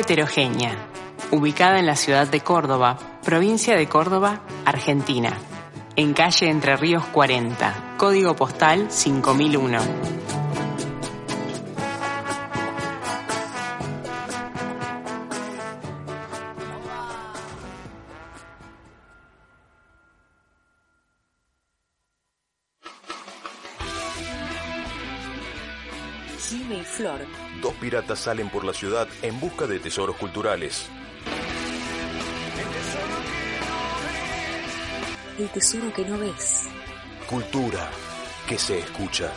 Heterogénea, ubicada en la ciudad de Córdoba, provincia de Córdoba, Argentina, en calle Entre Ríos 40, código postal 5001. Piratas salen por la ciudad en busca de tesoros culturales. El tesoro que no ves. Cultura que se escucha.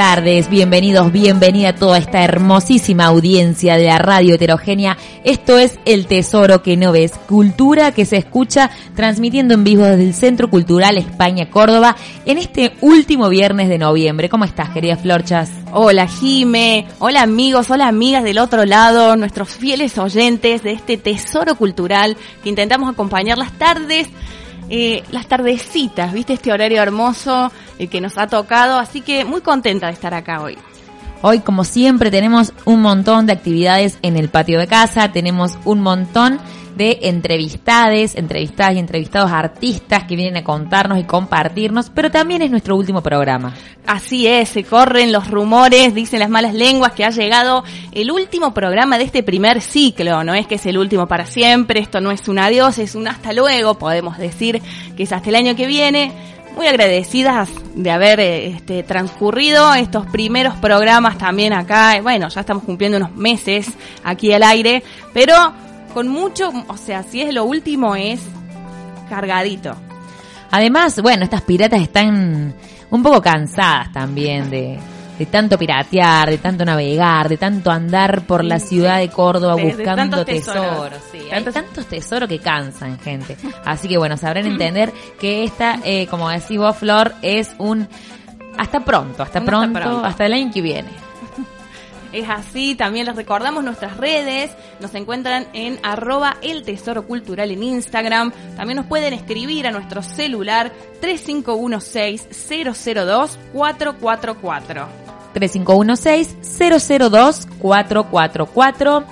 Tardes, bienvenidos, bienvenida a toda esta hermosísima audiencia de la radio heterogénea. Esto es El Tesoro que no ves, cultura que se escucha transmitiendo en vivo desde el Centro Cultural España Córdoba en este último viernes de noviembre. ¿Cómo estás, querida Florchas? Hola Jime, hola amigos, hola amigas del otro lado, nuestros fieles oyentes de este tesoro cultural que intentamos acompañar las tardes, eh, las tardecitas, viste este horario hermoso eh, que nos ha tocado, así que muy contenta de estar acá hoy. Hoy, como siempre, tenemos un montón de actividades en el patio de casa, tenemos un montón de entrevistades, entrevistadas y entrevistados artistas que vienen a contarnos y compartirnos, pero también es nuestro último programa. Así es, se corren los rumores, dicen las malas lenguas que ha llegado el último programa de este primer ciclo, no es que es el último para siempre, esto no es un adiós, es un hasta luego, podemos decir que es hasta el año que viene, muy agradecidas de haber eh, este, transcurrido estos primeros programas también acá. Bueno, ya estamos cumpliendo unos meses aquí al aire, pero con mucho, o sea, si es lo último es cargadito. Además, bueno, estas piratas están un poco cansadas también de, de tanto piratear, de tanto navegar, de tanto andar por la ciudad de Córdoba De- de buscando tantos tesoros. tesoros. Sí, hay tantos tesoros que cansan, gente. Así que bueno, sabrán entender que esta, eh, como decís vos, Flor, es un hasta pronto, hasta pronto. hasta el año que viene. Es así, también les recordamos nuestras redes, nos encuentran en arroba el tesoro cultural en Instagram, también nos pueden escribir a nuestro celular 3516-002-444. 3516-002-444.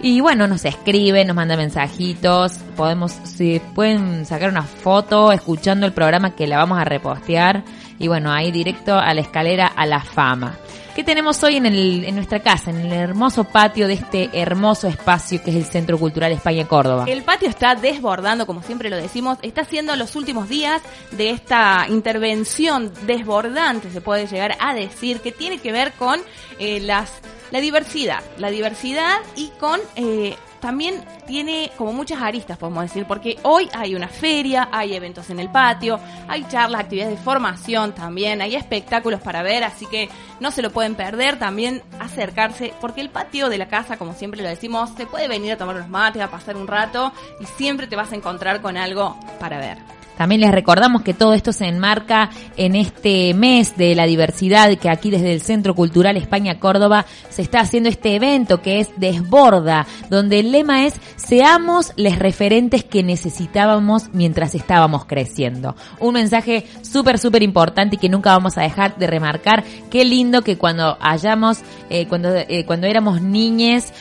Y bueno, nos escriben, nos manda mensajitos, podemos, si pueden sacar una foto escuchando el programa que la vamos a repostear. Y bueno, ahí directo a la escalera a la fama. ¿Qué tenemos hoy en, nuestra casa, en el hermoso patio de este hermoso espacio que es el Centro Cultural España Córdoba? El patio está desbordando, como siempre lo decimos, está siendo los últimos días de esta intervención desbordante, se puede llegar a decir, que tiene que ver con eh, las la diversidad, la diversidad y con eh, también tiene como muchas aristas, podemos decir, porque hoy hay una feria, hay eventos en el patio, hay charlas, actividades de formación también, hay espectáculos para ver, así que no se lo pueden perder, también acercarse, porque el patio de la casa, como siempre lo decimos, se puede venir a tomar unos mates, a pasar un rato y siempre te vas a encontrar con algo para ver. También les recordamos que todo esto se enmarca en este mes de la diversidad que aquí desde el Centro Cultural España Córdoba se está haciendo este evento que es Desborda, donde el lema es seamos les referentes que necesitábamos mientras estábamos creciendo. Un mensaje súper, súper importante y que nunca vamos a dejar de remarcar. Qué lindo que cuando hayamos, eh, cuando, eh, cuando éramos niñes,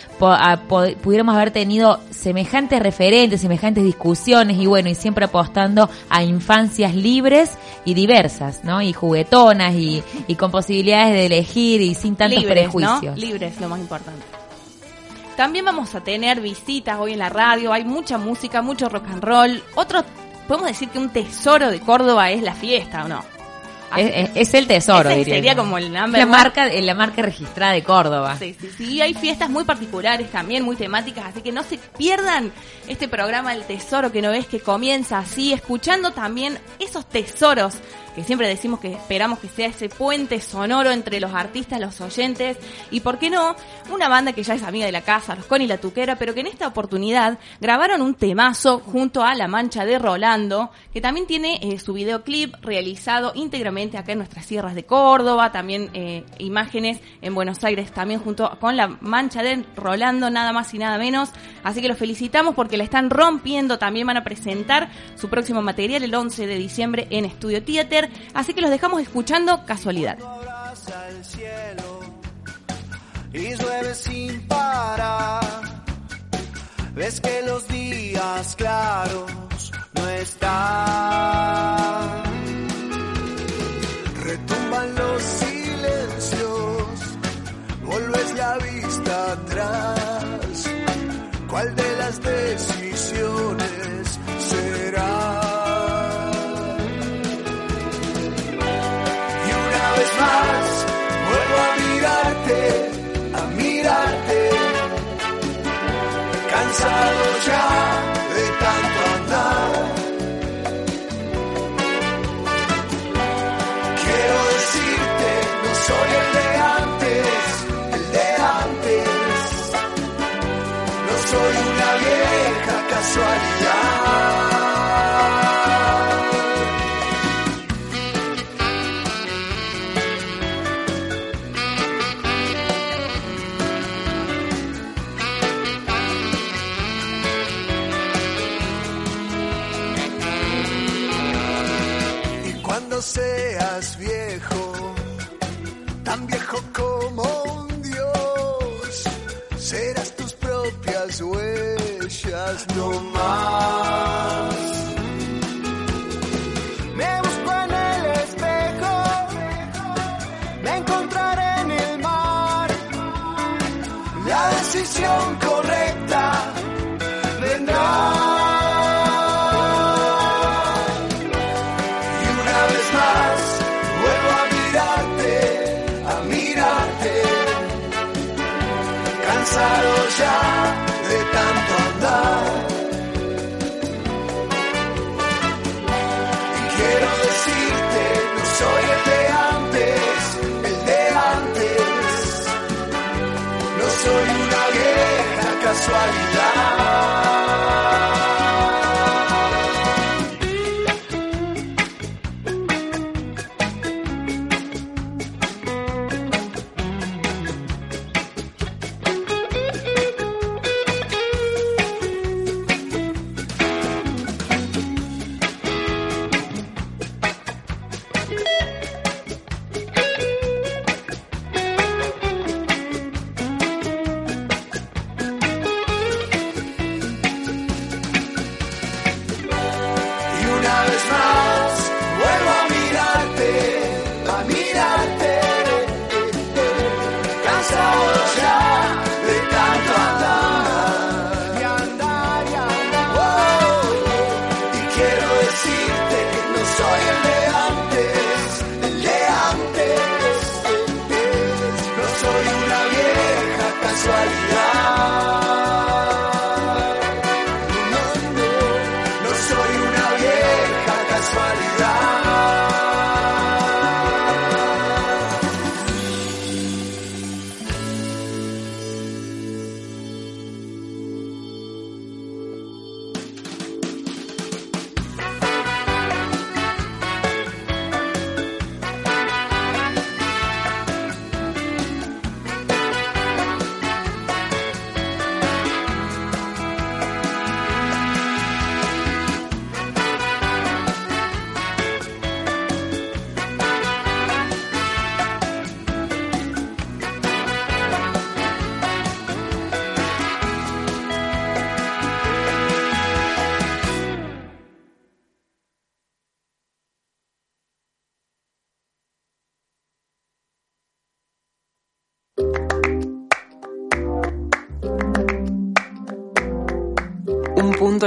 pudiéramos haber tenido semejantes referentes, semejantes discusiones y bueno, y siempre apostando a infancias libres y diversas, ¿no? Y juguetonas y, con posibilidades de elegir y sin tantos prejuicios. Libres, lo más importante. También vamos a tener visitas hoy en la radio, hay mucha música, mucho rock and roll. Otro, podemos decir que un tesoro de Córdoba es la fiesta, ¿o no? Es, el tesoro, diría. Sería como el la marca, la marca registrada de Córdoba. Sí, sí, sí. Hay fiestas muy particulares también, muy temáticas, así que no se pierdan este programa El Tesoro que no ves que comienza así, escuchando también esos tesoros que siempre decimos que esperamos que sea ese puente sonoro entre los artistas, los oyentes y, ¿por qué no?, una banda que ya es amiga de la casa, los Con y la Tuquera, pero que en esta oportunidad grabaron un temazo junto a La Mancha de Rolando, que también tiene eh, su videoclip realizado íntegramente acá en nuestras sierras de Córdoba, también eh, imágenes en Buenos Aires también junto con La Mancha de Rolando, nada más y nada menos. Así que los felicitamos porque la están rompiendo, también van a presentar su próximo material el 11 de diciembre en Estudio Theater así que los dejamos escuchando Casualidad. Y llueve sin parar. Ves que los días claros no están.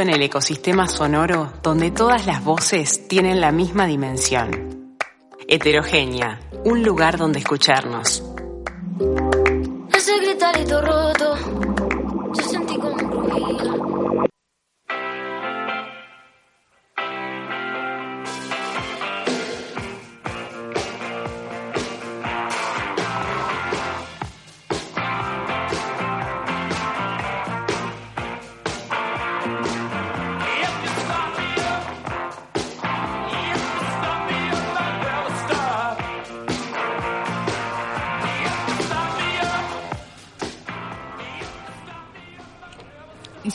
En el ecosistema sonoro donde todas las voces tienen la misma dimensión. Heterogénea, un lugar donde escucharnos.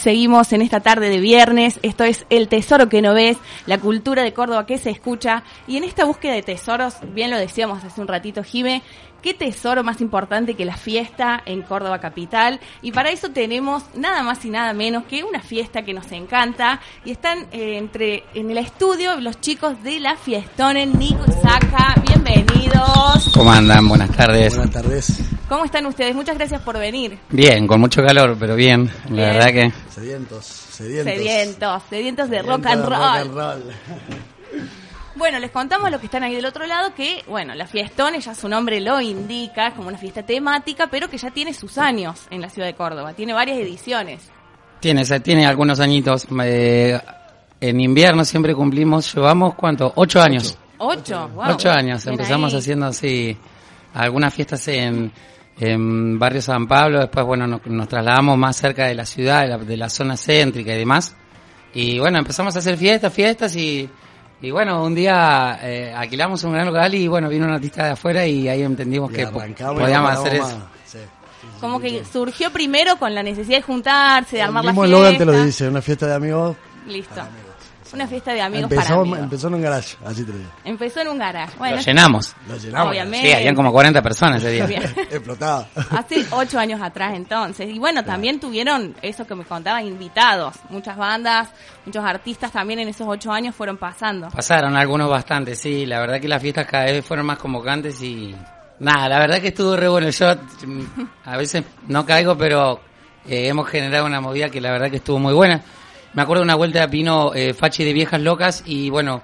Seguimos en esta tarde de viernes. Esto es El Tesoro que no ves, la cultura de Córdoba que se escucha. Y en esta búsqueda de tesoros, bien lo decíamos hace un ratito, Jime, ¿qué tesoro más importante que la fiesta en Córdoba Capital? Y para eso tenemos nada más y nada menos que una fiesta que nos encanta. Y están eh, entre en el estudio los chicos de la Fiestones, Nico y Saca. Bienvenidos. ¿Cómo andan? Buenas tardes. Buenas tardes. ¿Cómo están ustedes? Muchas gracias por venir. Bien, con mucho calor, pero bien. Bien. La verdad que Sedientos, sedientos. Sedientos, sedientos de Sedientos rock and roll. rock and roll. Bueno, les contamos a los que están ahí del otro lado que, bueno, la Fiestones, ya su nombre lo indica, es como una fiesta temática, pero que ya tiene sus años en la ciudad de Córdoba. Tiene varias ediciones. tiene, se- tiene algunos añitos. Eh, en invierno siempre cumplimos, llevamos cuánto? Ocho años. Ocho, wow. Ocho años. Bien Empezamos ahí. haciendo así algunas fiestas en, en Barrio San Pablo. Después, bueno, nos, nos trasladamos más cerca de la ciudad, de la, de la zona céntrica y demás. Y bueno, empezamos a hacer fiestas, fiestas y, y bueno, un día eh, alquilamos un gran local y bueno, vino un artista de afuera y ahí entendimos Y que podíamos hacer eso. más. Sí, sí, sí, Como que surgió primero con la necesidad de juntarse, de El armar la mismo fiesta. Logan te lo dice, una fiesta de amigos. Listo. Una fiesta de amigos empezó, para amigos. empezó en un garage, así te lo digo. Empezó en un garage. Bueno, Lo llenamos. Lo llenamos. Obviamente. Sí, habían como 40 personas ese día. Bien. Explotaba. Hace ocho años atrás entonces. Y bueno, también tuvieron eso que me contaba, invitados. Muchas bandas, muchos artistas también en esos ocho años fueron pasando. Pasaron algunos bastantes, sí. La verdad que las fiestas cada vez fueron más convocantes y... Nada, la verdad que estuvo re bueno. Yo mm, a veces no caigo, pero eh, hemos generado una movida que la verdad que estuvo muy buena. Me acuerdo de una vuelta de Pino eh, Fachi de Viejas Locas y bueno,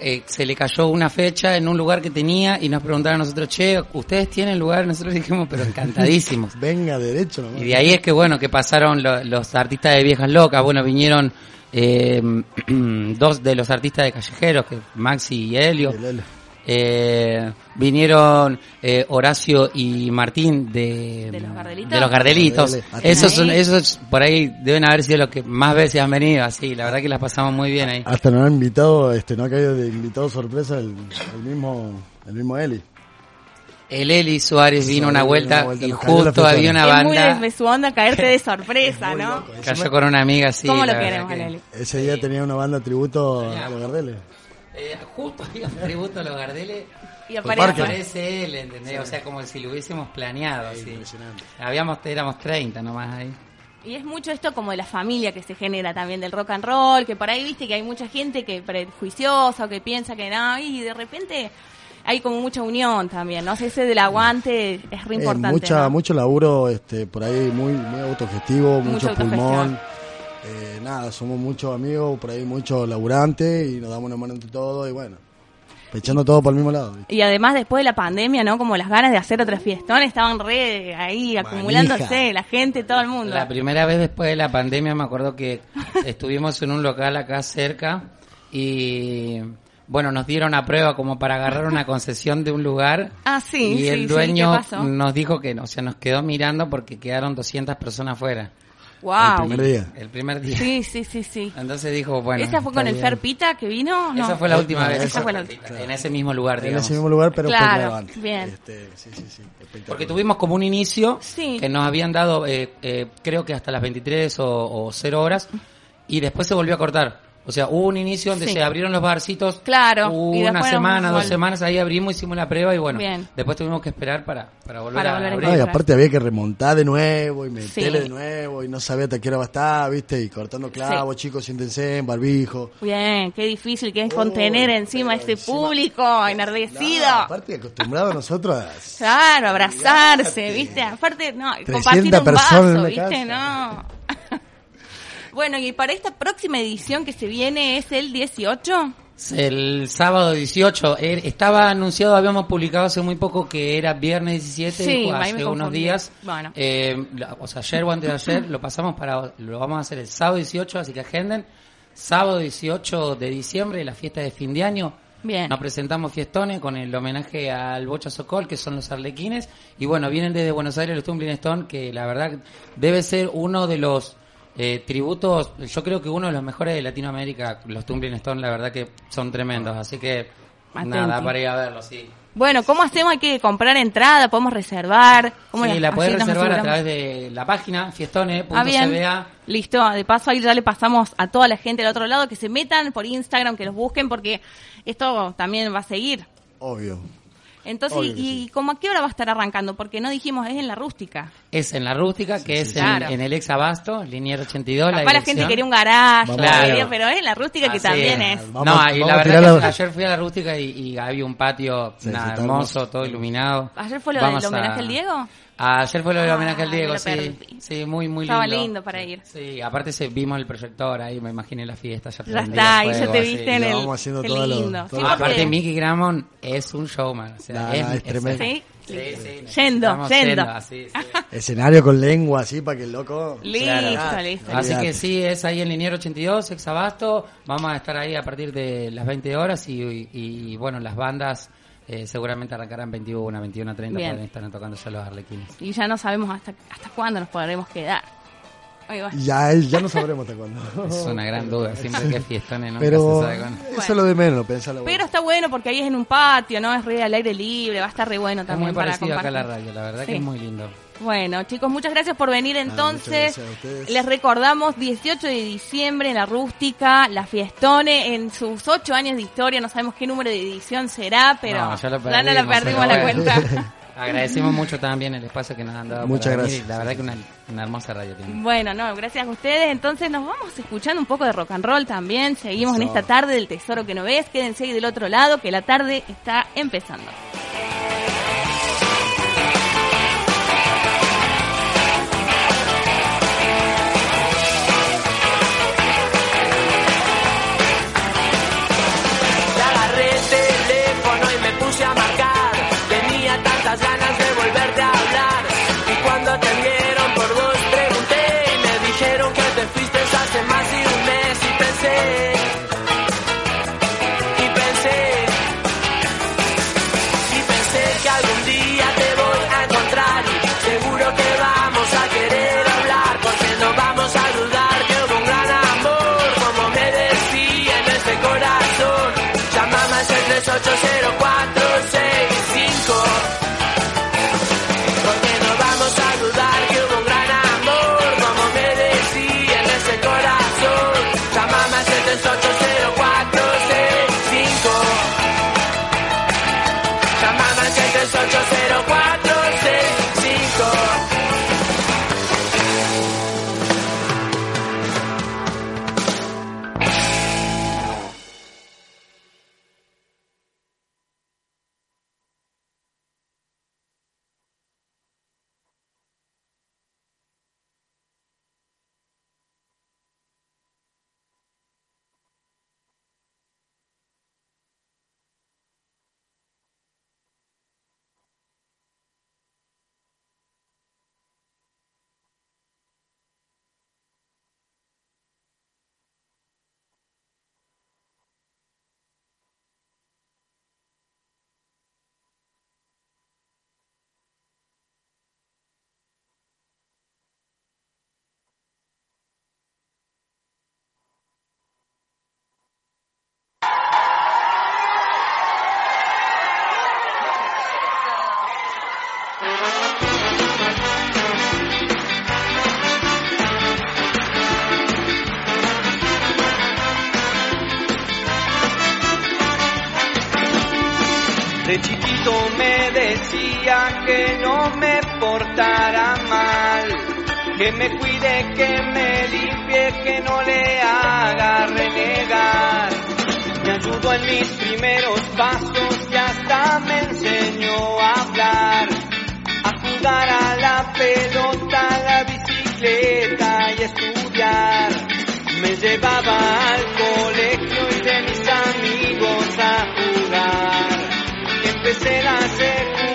eh, se le cayó una fecha en un lugar que tenía y nos preguntaron a nosotros, che, ¿ustedes tienen lugar? Nosotros dijimos, pero encantadísimos. Venga, derecho nomás. Y de ahí es que, bueno, que pasaron lo- los artistas de Viejas Locas. Bueno, vinieron eh, dos de los artistas de Callejeros, que Maxi y Helio. El. Eh, vinieron eh, Horacio y Martín de, ¿De los Gardelitos? de los Gardelitos. Esos, son, esos por ahí deben haber sido los que más veces han venido. Así, la verdad que las pasamos muy bien ahí. Hasta nos han invitado, este, no ha caído de invitado sorpresa el, el mismo, el mismo Eli. El Eli Suárez vino Suárez una vuelta una vuelta, y justo había una es muy de, banda. su onda caerte de sorpresa, ¿no? Cayó con una amiga así. ¿Cómo lo queremos, que- Leli? Ese día tenía una banda tributo a los Gardeles. Eh, justo había un tributo a los Gardeles. Y aparece. aparece él, ¿entendés? O sea, como si lo hubiésemos planeado. sí. impresionante. Habíamos, éramos 30 nomás ahí. Y es mucho esto como de la familia que se genera también del rock and roll, que por ahí viste que hay mucha gente que prejuiciosa o que piensa que no, y de repente hay como mucha unión también, ¿no? O sea, ese del aguante es re Eh, importante. mucha, ¿no? Mucho laburo, este, por ahí muy, muy autogestivo, Mucho mucho, pulmón. Eh, nada, somos muchos amigos, por ahí muchos laburantes y nos damos una mano entre todos y bueno, echando todo por el mismo lado. ¿viste? Y además después de la pandemia, ¿no? Como las ganas de hacer otra fiestón estaban re ahí acumulándose, la gente, todo el mundo. La primera vez después de la pandemia me acuerdo que estuvimos en un local acá cerca y bueno, nos dieron a prueba como para agarrar una concesión de un lugar. Ah, sí, y sí, el sí, dueño ¿qué pasó? nos dijo que no, o sea, nos quedó mirando porque quedaron 200 personas fuera. Wow. El primer día. El primer día. Sí, sí, sí, sí. Entonces dijo, bueno. ¿Esa fue con el bien. Ferpita que vino? No. Esa fue la última No, vez. esa fue la última. En ese mismo lugar, En digamos. ese mismo lugar, pero Claro, antes. bien. Este, sí, sí, sí, espectacular. Porque tuvimos como un inicio Sí. que nos habían dado, eh, eh, creo que hasta las 23 o, o 0 horas, y después se volvió a cortar. O sea, hubo un inicio donde Sí. se abrieron los barcitos. Claro, y Una semana, dos semanas, ahí abrimos, hicimos la prueba y bueno, Bien. después tuvimos que esperar para, para volver Para a volver abrir. No, y aparte había que remontar de nuevo y meterle Sí. de nuevo y no sabía hasta qué hora va a estar, ¿viste? Y cortando clavos, chicos, siéntense en barbijo. Bien, qué difícil que es Oh, contener encima a este encima- público enardecido. No, aparte acostumbrado nosotros a... Claro, abrazarse. ¿viste? Aparte, no, 300 compartir un vaso, ¿viste? casa. No. Bueno, y para esta próxima edición que se viene es el 18. El sábado 18, eh, estaba anunciado, habíamos publicado hace muy poco que era viernes 17, Sí, o ahí me hace unos días. Bueno. Eh, o sea, ayer o antes de ayer lo pasamos para, lo vamos a hacer el sábado 18, así que agenden. Sábado 18 de diciembre, la fiesta de fin de año. Bien. Nos presentamos fiestones con el homenaje al Bocha Sokol, que son los arlequines. Y bueno, vienen desde Buenos Aires los Tumbling Stone, que la verdad debe ser uno de los eh, tributos, yo creo que uno de los mejores de Latinoamérica. Los Tumbling Stone, la verdad que son tremendos. Así que Atenti. nada, para ir a verlos, sí. Bueno, ¿cómo hacemos? Hay que comprar entrada, podemos reservar. ¿Cómo Sí, la así nos reservar a través de la página Ah, fiestone.cba. Listo, de paso ahí ya le pasamos a toda la gente del otro lado que se metan por Instagram, que los busquen, porque esto también va a seguir. Obvio. Entonces, Obvio que ¿y como a qué hora va a estar arrancando? Porque no dijimos, es en la rústica. Es en la rústica, que es en- Claro. en, el ex Abasto, Linier 82. Capaz la gente dirección. quería un la Claro. quería, pero es en la rústica que también es. es. Vamos- no, y la verdad que la- ayer fui a la rústica y, y había un patio nada, hermoso, todo iluminado. ¿Ayer fue lo del homenaje a- al Diego? Ayer fue lo del Ah, homenaje al me Diego, sí. Sí, muy, muy lindo. Estaba lindo para ir. Sí, aparte se, vimos el proyector ahí, me imaginé la fiesta. Ya, está, ahí ya te así. viste en Lo el... vamos haciendo lo- lindo. todo Sí, Aparte, Mickey Gramon es un showman. O sea, Nah, es, nah, es tremendo. ¿Sí? Sí, sí. Yendo, Estamos yendo. así, sí. Escenario con lengua así para que el loco. Listo, Claro. listo. Así que sí, es ahí en Liniero 82, ex Abasto. Vamos a estar ahí a partir de las 20 horas y, y- y, bueno, las bandas eh, seguramente arrancarán 21, 21, 30, Bien. pueden estar tocando ya los arlequines. Y ya no sabemos hasta, hasta cuándo nos podremos quedar. Ahí va. Ya, ya no sabremos hasta cuándo. Es una gran duda, siempre que es fiestones nunca Pero se sabe cuándo. eso es lo de menos, pensalo. Pero está bueno porque ahí es en un patio, ¿no? Es re al aire libre, va a estar re bueno Es también muy para parecido acá a la radio, la verdad Sí. que es muy lindo. Bueno, chicos, muchas gracias por venir entonces. gracias a ustedes. Les recordamos 18 de diciembre en la rústica, la Fiestone, en sus ocho años de historia, no sabemos qué número de edición será, pero No, ya lo no la perdimos, perdimos la bueno. cuenta. Agradecemos mucho también el espacio que nos han dado. Muchas gracias. y La verdad que una, una hermosa radio tiene. Bueno, no, gracias a ustedes. Entonces nos vamos escuchando un poco de rock and roll también. Seguimos en esta tarde del tesoro que no ves. Quédense ahí del otro lado que la tarde está empezando. Teléfono y me puse a marcar. Tenía tantas ganas decía que no me portara mal, que me cuide, que me limpie, que no le haga renegar. Me ayudó en mis primeros pasos y hasta me enseñó a hablar, a jugar a la pelota, a la bicicleta y estudiar. llevaba al colegio y de mis amigos a jugar. Empecé secundaria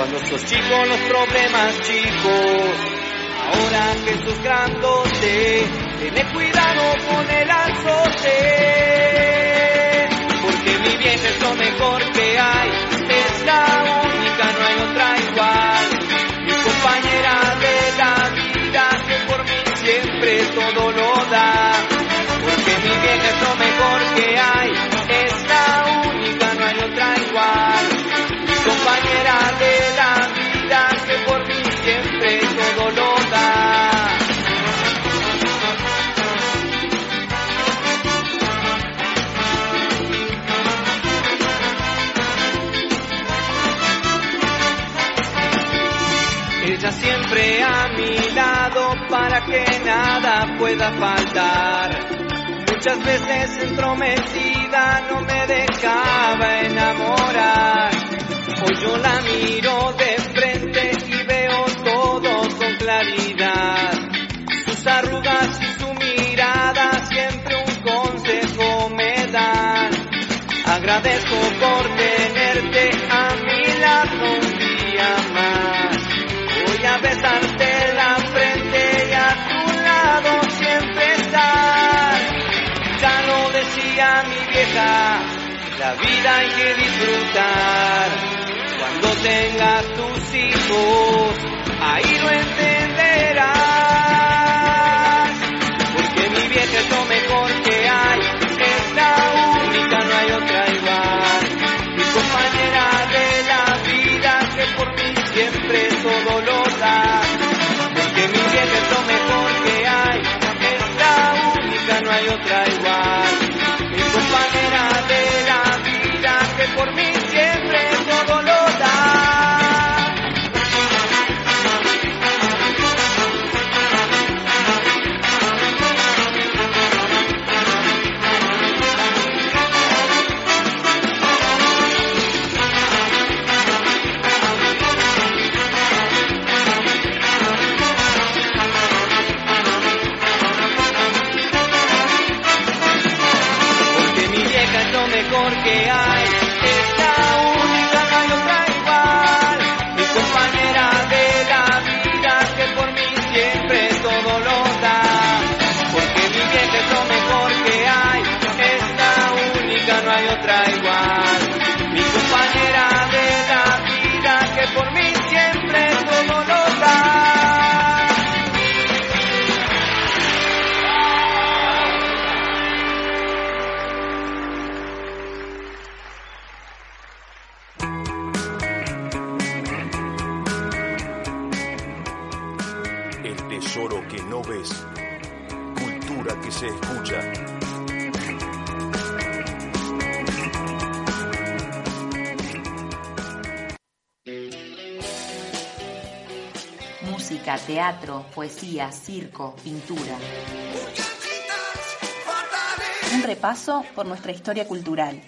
cuando sos chico los problemas chicos. Ahora que sos grandote, ten cuidado con el azote. Porque mi vieja es lo mejor que hay, es la única, no hay otra igual. Mi compañera de la vida que por mí siempre todo lo da. Porque mi vieja es lo mejor que hay, Siempre a mi lado para que nada pueda faltar. Muchas veces entrometida no me dejaba enamorar. Hoy yo la miro de frente y veo todo con claridad. Sus arrugas y su mirada siempre un consejo me dan. Agradezco la vida hay que disfrutar. Cuando tengas tus hijos, ahí lo entenderás. Porque mi vieja es lo mejor que hay, es la única, no hay otra igual. Mi compañera de la vida que por mí siempre todo lo da. Porque mi vieja es lo mejor que hay, es la única, no hay otra igual. De la vida que por mí poesía, circo, pintura. Un repaso por nuestra historia cultural.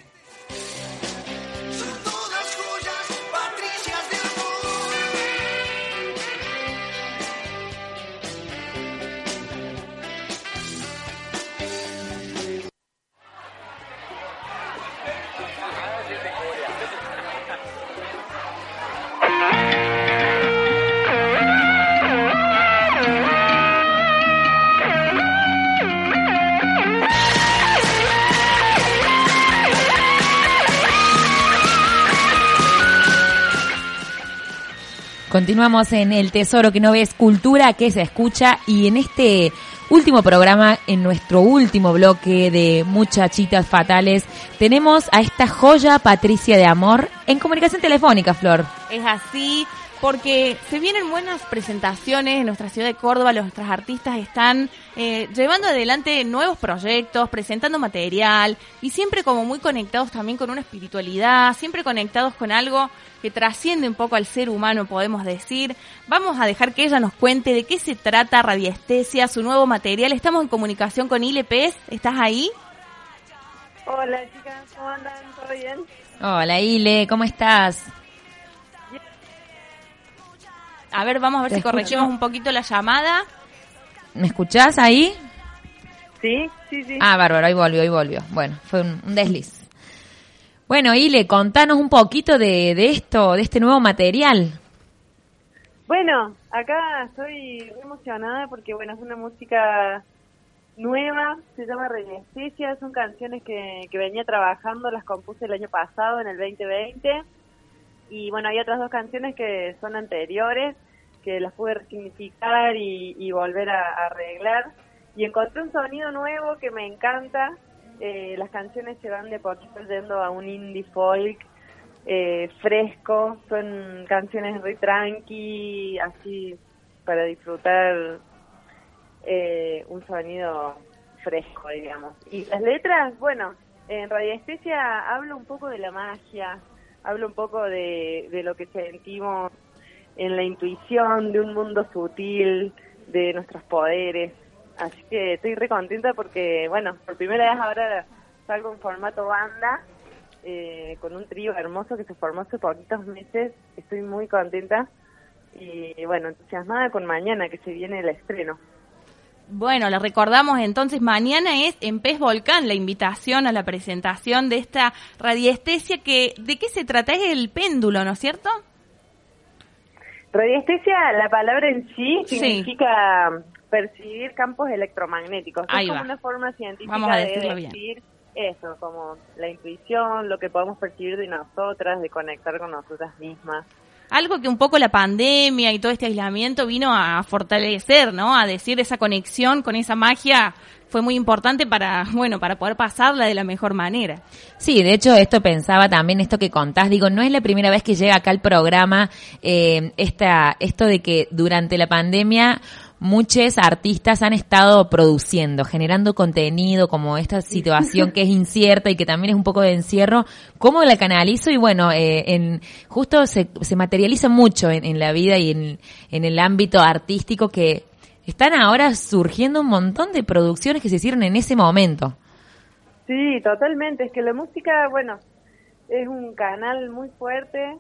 Continuamos en El Tesoro que no ves, cultura que se escucha y en este último programa, en nuestro último bloque de Muchachitas Fatales, tenemos a esta joya Patricia de Amor en comunicación telefónica, Flor. Es así porque se vienen buenas presentaciones en nuestra ciudad de Córdoba, nuestras artistas están eh, llevando adelante nuevos proyectos, presentando material y siempre como muy conectados también con una espiritualidad, siempre conectados con algo que trasciende un poco al ser humano, podemos decir. Vamos a dejar que ella nos cuente de qué se trata Radiestesia, su nuevo material. Estamos en comunicación con Ile Pez, ¿estás ahí? Hola chicas, ¿cómo andan? ¿Todo bien? Hola Ile, ¿cómo estás? A ver, vamos a ver si corregimos un poquito la llamada. ¿Me escuchás ahí? Sí, sí, sí. Ah, bárbaro, ahí volvió, ahí volvió. Bueno, fue un, un desliz. Bueno, Ile, contanos un poquito de, de esto, de este nuevo material. Bueno, acá estoy muy emocionada porque, bueno, es una música nueva, se llama Resistencia, son canciones que, que venía trabajando, las compuse el año pasado, en el 2020, y bueno, hay otras dos canciones que son anteriores, que las pude resignificar y, y volver a, arreglar, y encontré un sonido nuevo que me encanta, eh, las canciones se van de poquito yendo a un indie folk, eh, fresco, son canciones muy tranqui, así para disfrutar eh, un sonido fresco, digamos. Y las letras, bueno, en Radiestesia hablo un poco de la magia, hablo un poco de, de lo que sentimos en la intuición, de un mundo sutil, de nuestros poderes. Así que estoy re contenta porque, bueno, por primera vez ahora salgo en formato banda, eh, con un trío hermoso que se formó hace poquitos meses. Estoy muy contenta y, bueno, entusiasmada con mañana que se viene el estreno. Bueno, le recordamos entonces, mañana es en Pez Volcán la invitación a la presentación de esta radiestesia que, ¿de qué se trata? Es el péndulo, ¿no es cierto? Radiestesia, la palabra en sí Sí. significa percibir campos electromagnéticos. Ahí es como va. una forma científica Vamos a de bien. decir eso, como la intuición, lo que podemos percibir de nosotras, de conectar con nosotras mismas. Algo que un poco la pandemia y todo este aislamiento vino a fortalecer, ¿no? A decir esa conexión con esa magia fue muy importante para, bueno, para poder pasarla de la mejor manera. Sí, de hecho esto pensaba también, esto que contás, digo, no es la primera vez que llega acá al programa eh, esta, esto de que durante la pandemia muchos artistas han estado produciendo, generando contenido, como esta situación que es incierta y que también es un poco de encierro, ¿cómo la canalizo? Y bueno, eh, en, justo se, se materializa mucho en, en la vida y en, en el ámbito artístico que están ahora surgiendo un montón de producciones que se hicieron en ese momento. Sí, totalmente. Es que la música, bueno, es un canal muy fuerte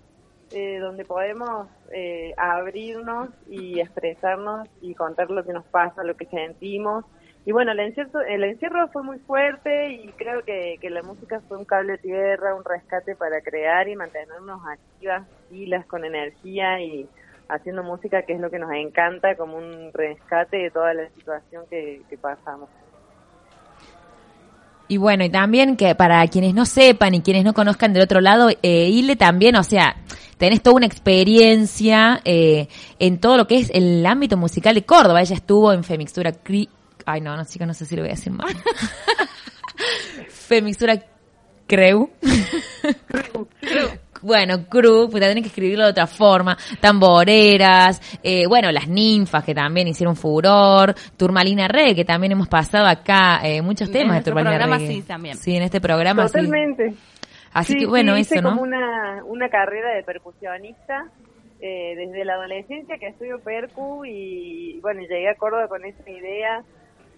eh, donde podemos eh, abrirnos y expresarnos y contar lo que nos pasa, lo que sentimos. Y bueno, el encierro, el encierro fue muy fuerte y creo que, que la música fue un cable tierra, un rescate para crear y mantenernos activas, pilas, con energía y haciendo música que es lo que nos encanta, como un rescate de toda la situación que, que pasamos. Y bueno, y también que para quienes no sepan y quienes no conozcan del otro lado, eh, Ile también, o sea, tenés toda una experiencia eh, en todo lo que es el ámbito musical de Córdoba. Ella estuvo en Femixtura Cri... Ay, no, no, chica, no sé si lo voy a decir mal. Femixtura Creu. Bueno, Cru, pues tenés que escribirlo de otra forma. Tamboreras, eh, bueno, las ninfas que también hicieron furor. Turmalina Reggae, que también hemos pasado acá eh, muchos En temas de nuestro Turmalina programa Reggae. sí, también. Sí, en este programa sí. Totalmente. Así Sí, que bueno, sí, hice eso, ¿no? como una, una carrera de percusionista eh, desde la adolescencia que estudio percu y bueno, llegué a Córdoba con esa idea.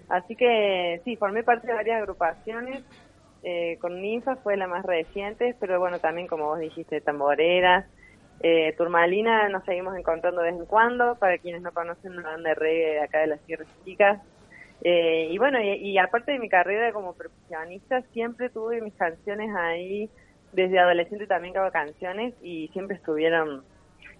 Así que sí, formé parte de varias agrupaciones. Eh, con Ninfa fue la más reciente, pero bueno, también como vos dijiste, tamboreras. Eh, Turmalina nos seguimos encontrando de vez en cuando, para quienes no conocen la banda de reggae acá de las Tierras Chicas. Eh, y bueno, y, y aparte de mi carrera como percusionista, siempre tuve mis canciones ahí, desde adolescente también hago canciones y siempre estuvieron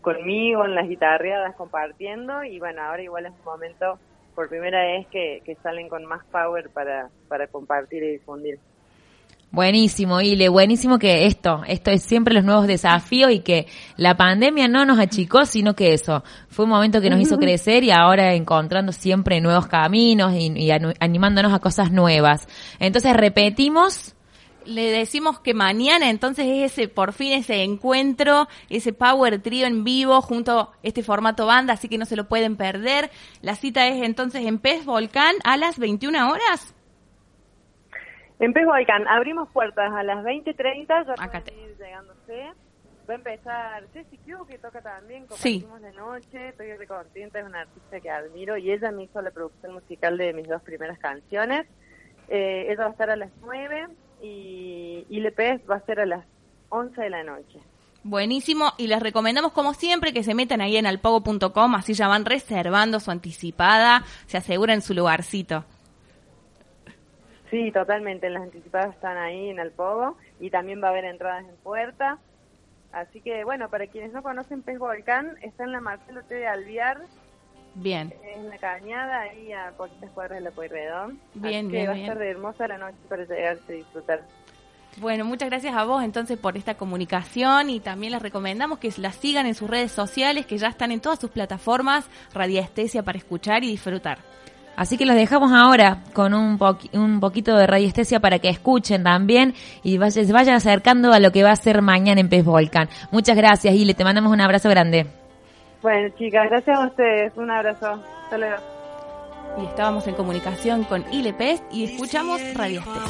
conmigo en las guitarreadas compartiendo y bueno, ahora igual es un momento por primera vez que, que salen con más power para, para compartir y difundir. Buenísimo, Ile, buenísimo que esto, esto es siempre los nuevos desafíos y que la pandemia no nos achicó, sino que eso, fue un momento que nos hizo crecer y ahora encontrando siempre nuevos caminos y, animándonos a cosas nuevas. Entonces repetimos, Le decimos que mañana entonces es ese, por fin ese encuentro, ese Power Trio en vivo junto a este formato banda, así que no se lo pueden perder. La cita es entonces en Pez Volcán a las 21 horas. En Pez Volcán, abrimos puertas a las 20.30, ya Acá pueden ir llegándose. Va a empezar Ceci Q, que toca también, Sí. compartimos de noche, estoy re contenta, es una artista que admiro y ella me hizo la producción musical de mis dos primeras canciones. Eh, ella va a estar a las 9 y, y Le Pez va a ser a las 11 de la noche. Buenísimo, y les recomendamos como siempre que se metan ahí en alpogo.com, así ya van reservando su anticipada, se aseguran su lugarcito. Sí, totalmente. Las anticipadas están ahí en el Pogo y también va a haber entradas en puerta. Así que, bueno, para quienes no conocen Pez Volcán, está en la Marcelo T. de Alviar, Bien, en la cañada, ahí a poquitas cuadras de la Pueyrredón. Bien, Así que bien, va a bien. estar de hermosa la noche para llegarse y disfrutar. bueno, muchas gracias a vos entonces por esta comunicación y también les recomendamos que la sigan en sus redes sociales, que ya están en todas sus plataformas, Radiestesia para escuchar y disfrutar. Así que los dejamos ahora con un, poqui- un poquito de radiestesia para que escuchen también y se vayan acercando a lo que va a ser mañana en Pez Volcán. Muchas gracias, Ile. Te mandamos un abrazo grande. Bueno, chicas, gracias a ustedes. Un abrazo. Hasta luego. Y estábamos en comunicación con ILPES y escuchamos Radiestesia.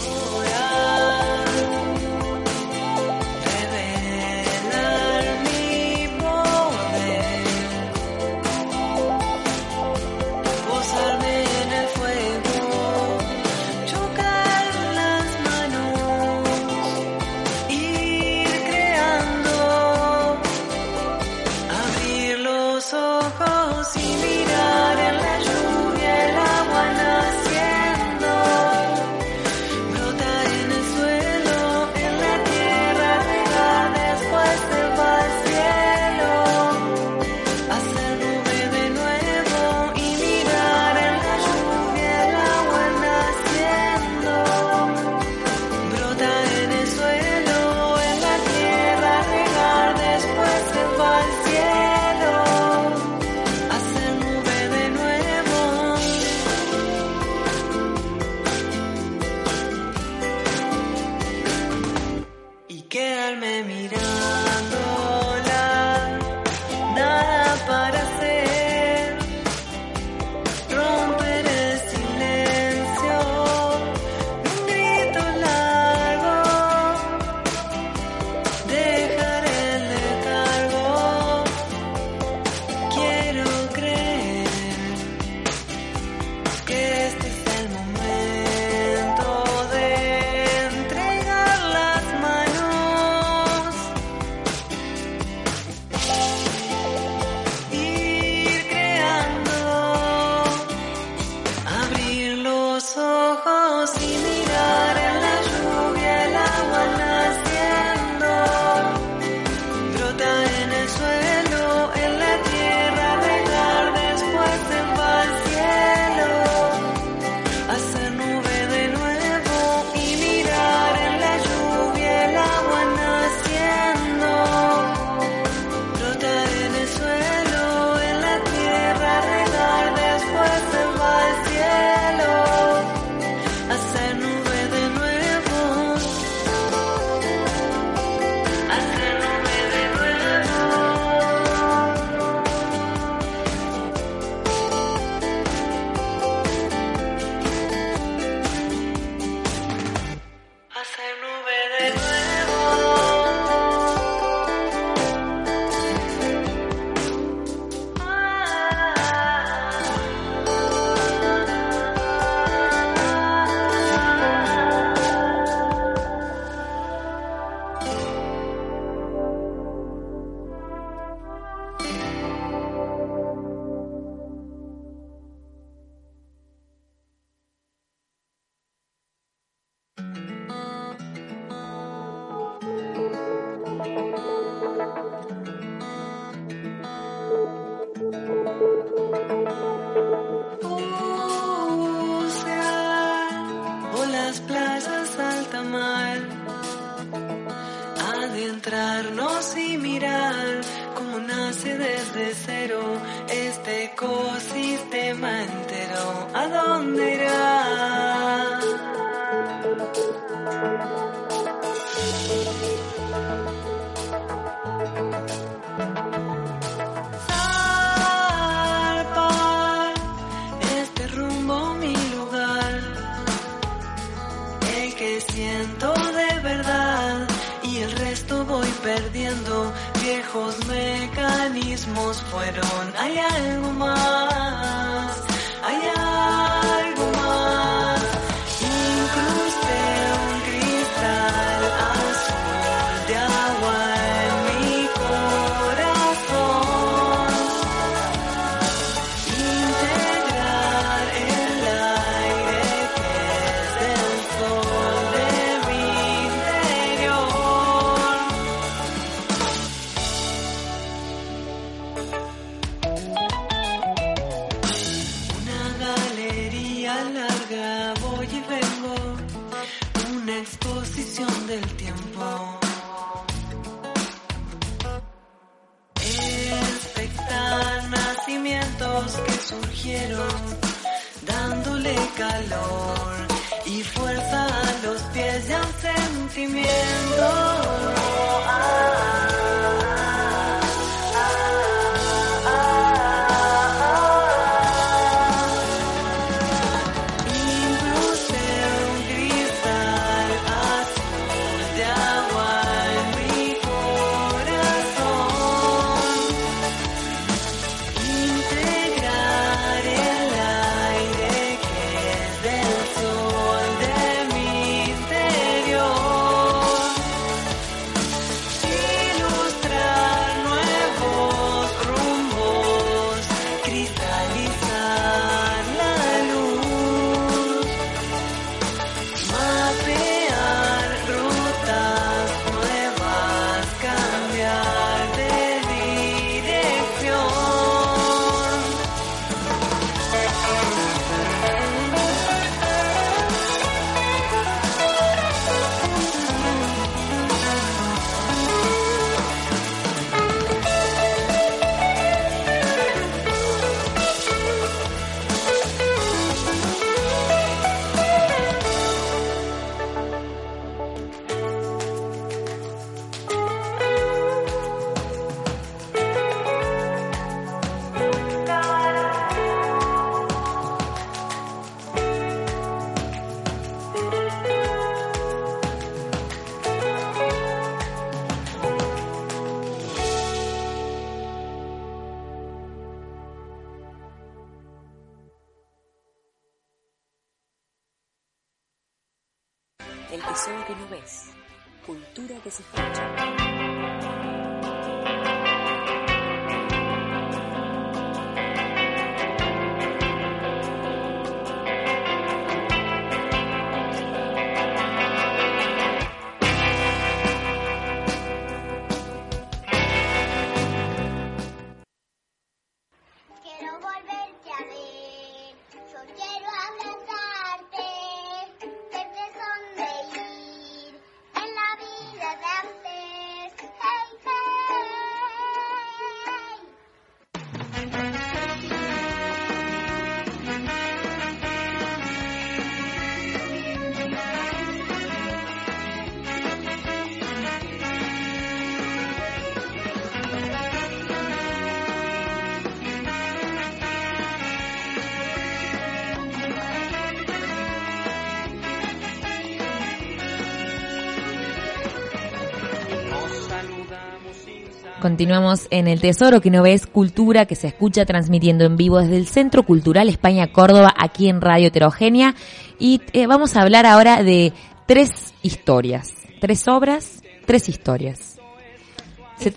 Continuamos en El Tesoro que no ves, cultura que se escucha transmitiendo en vivo desde el Centro Cultural España Córdoba, aquí en Radio Heterogénea. Y eh, vamos a hablar ahora de tres historias, tres obras, tres historias. Se,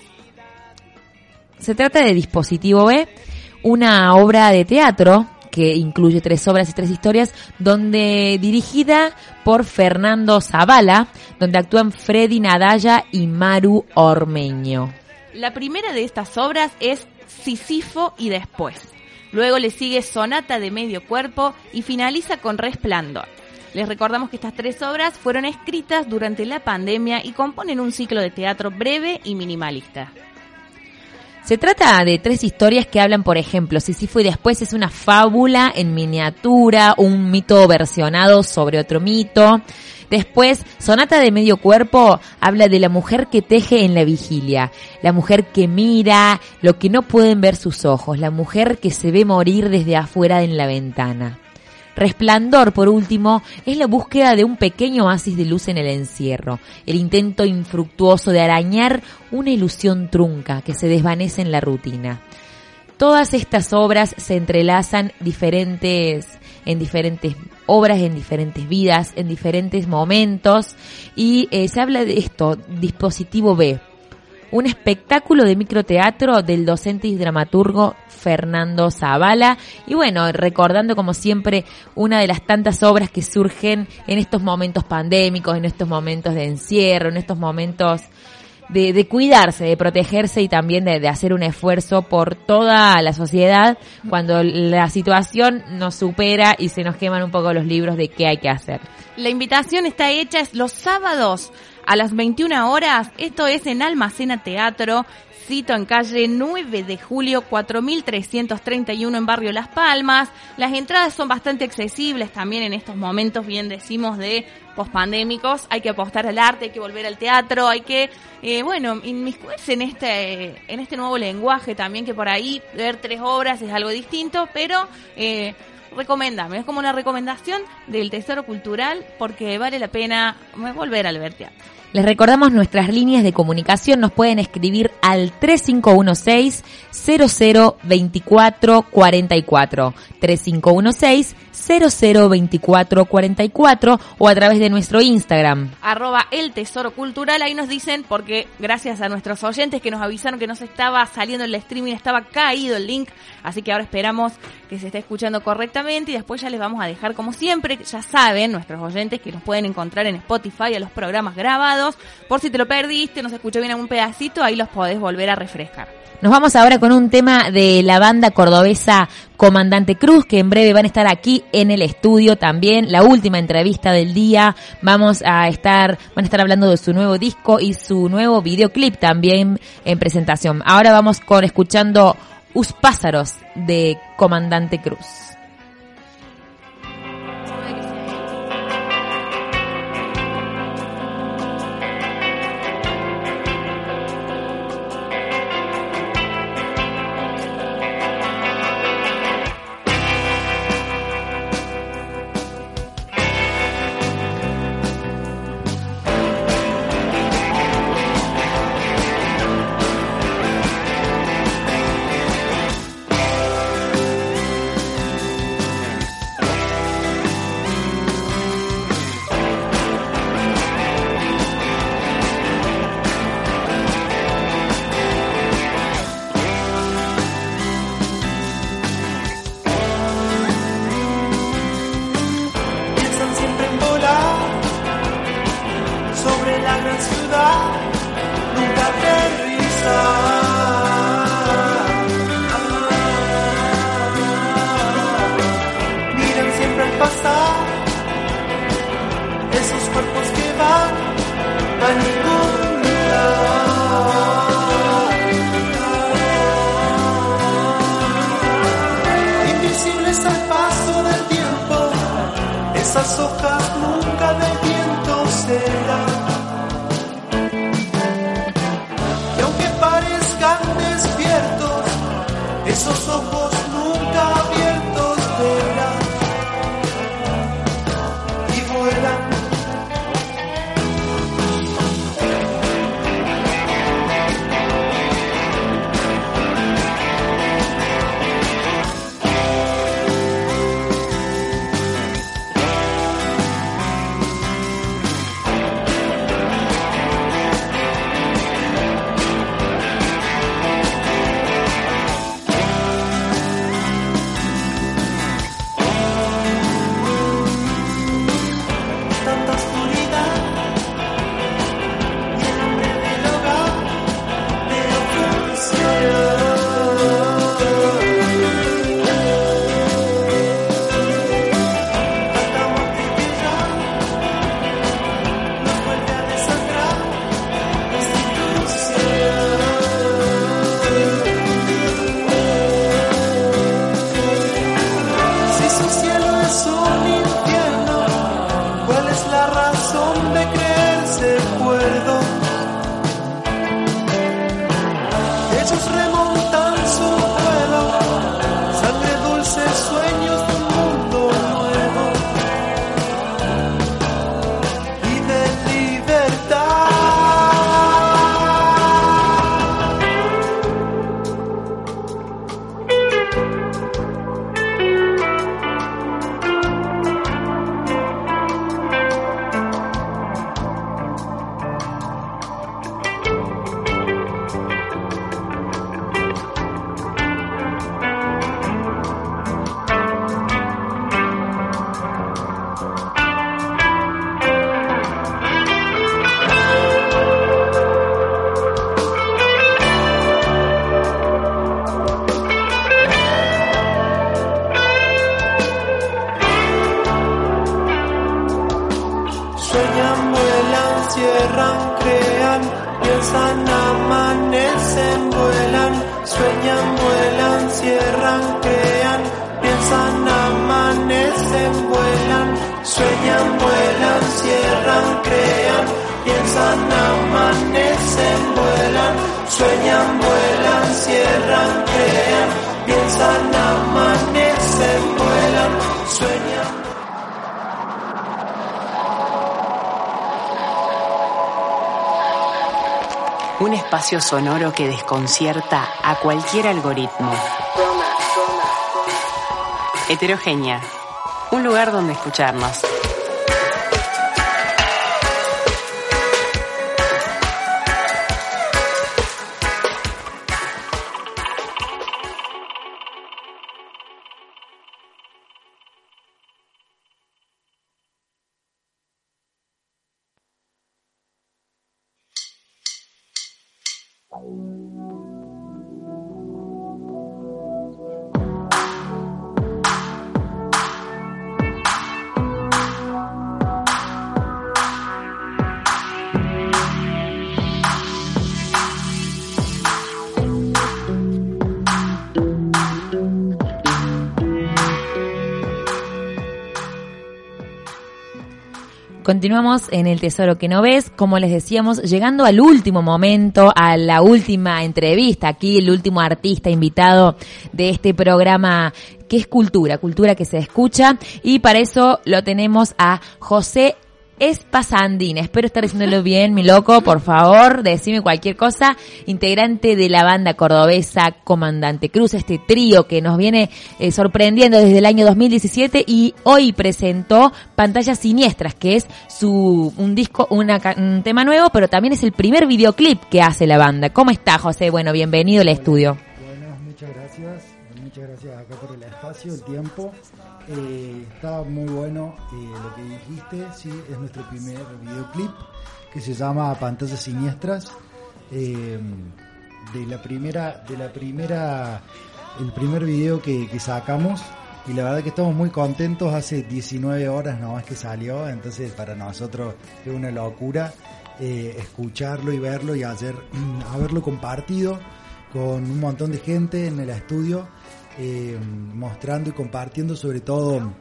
se trata de Dispositivo B, una obra de teatro que incluye tres obras y tres historias, donde dirigida por Fernando Zavala, donde actúan Freddy Nadalla y Maru Ormeño. La primera de estas obras es Sísifo y después. Luego le sigue Sonata de medio cuerpo y finaliza con Resplandor. Les recordamos que estas tres obras fueron escritas durante la pandemia y componen un ciclo de teatro breve y minimalista. Se trata de tres historias que hablan, por ejemplo, Sísifo y después es una fábula en miniatura, un mito versionado sobre otro mito. Después, Sonata de medio cuerpo habla de la mujer que teje en la vigilia, la mujer que mira lo que no pueden ver sus ojos, la mujer que se ve morir desde afuera en la ventana. Resplandor, por último, es la búsqueda de un pequeño oasis de luz en el encierro, el intento infructuoso de arañar una ilusión trunca que se desvanece en la rutina. Todas estas obras se entrelazan diferentes en diferentes obras, en diferentes vidas, en diferentes momentos y eh, se habla de esto, dispositivo B, un espectáculo de microteatro del docente y dramaturgo Fernando Zavala. Y bueno, recordando como siempre una de las tantas obras que surgen en estos momentos pandémicos, en estos momentos de encierro, en estos momentos de, de cuidarse, de protegerse y también de, de hacer un esfuerzo por toda la sociedad cuando la situación nos supera y se nos queman un poco los libros de qué hay que hacer. La invitación está hecha es los sábados a las 21 horas. Esto es en Almacena Teatro. En calle 9 de julio 4331 en barrio Las Palmas. Las entradas son bastante accesibles también en estos momentos, bien decimos, de pospandémicos. Hay que apostar al arte, hay que volver al teatro, hay que, eh, bueno, inmiscuirse en este, en este nuevo lenguaje también, que por ahí ver tres obras es algo distinto, pero eh, recomendame, es como una recomendación del Tesoro Cultural porque vale la pena volver al ver. Les recordamos nuestras líneas de comunicación, nos pueden escribir al 3516 002444 3516 002444 o a través de nuestro Instagram. Arroba el Tesoro Cultural, ahí nos dicen, porque gracias a nuestros oyentes que nos avisaron que no se estaba saliendo el streaming, estaba caído el link, así que ahora esperamos que se esté escuchando correctamente y después ya les vamos a dejar, como siempre, ya saben nuestros oyentes que nos pueden encontrar en Spotify a los programas grabados, por si te lo perdiste, no se escuchó bien algún pedacito, ahí los podés volver a refrescar. Nos vamos ahora con un tema de la banda cordobesa Comandante Cruz, que en breve van a estar aquí en el estudio también. La última entrevista del día. Vamos a estar, van a estar hablando de su nuevo disco y su nuevo videoclip también en presentación. Ahora vamos con escuchando Us Pásaros de Comandante Cruz. La gran ciudad, nunca al pasar esos cuerpos que van a ningún lugar. Invisibles al paso del tiempo esas hojas nunca del esos ojos sonoro que desconcierta a cualquier algoritmo. Heterogénea. Un lugar donde escucharnos. Continuamos en el Tesoro que no ves, como les decíamos, llegando al último momento, a la última entrevista, aquí el último artista invitado de este programa que es cultura, cultura que se escucha, y para eso lo tenemos a José es Pasandín. Espero estar diciéndolo bien, mi loco. Por favor, decime cualquier cosa. Integrante de la banda cordobesa Comandante Cruz, este trío que nos viene eh, sorprendiendo desde el año 2017 y hoy presentó Pantallas Siniestras, que es su un disco, una, un tema nuevo, pero también es el primer videoclip que hace la banda. ¿Cómo está, José? Bueno, bienvenido al estudio. Bueno, muchas gracias. Muchas gracias acá por el espacio, el tiempo. Eh, está muy bueno eh, lo que dijiste. Sí, es nuestro primer videoclip que se llama Pantallas Siniestras. Eh, de la primera, de la primera, el primer video que, sacamos. Y la verdad que estamos muy contentos. Hace 19 horas nomás que salió. Entonces para nosotros es una locura escucharlo y verlo y ayer haberlo compartido con un montón de gente en el estudio, eh, mostrando y compartiendo sobre todo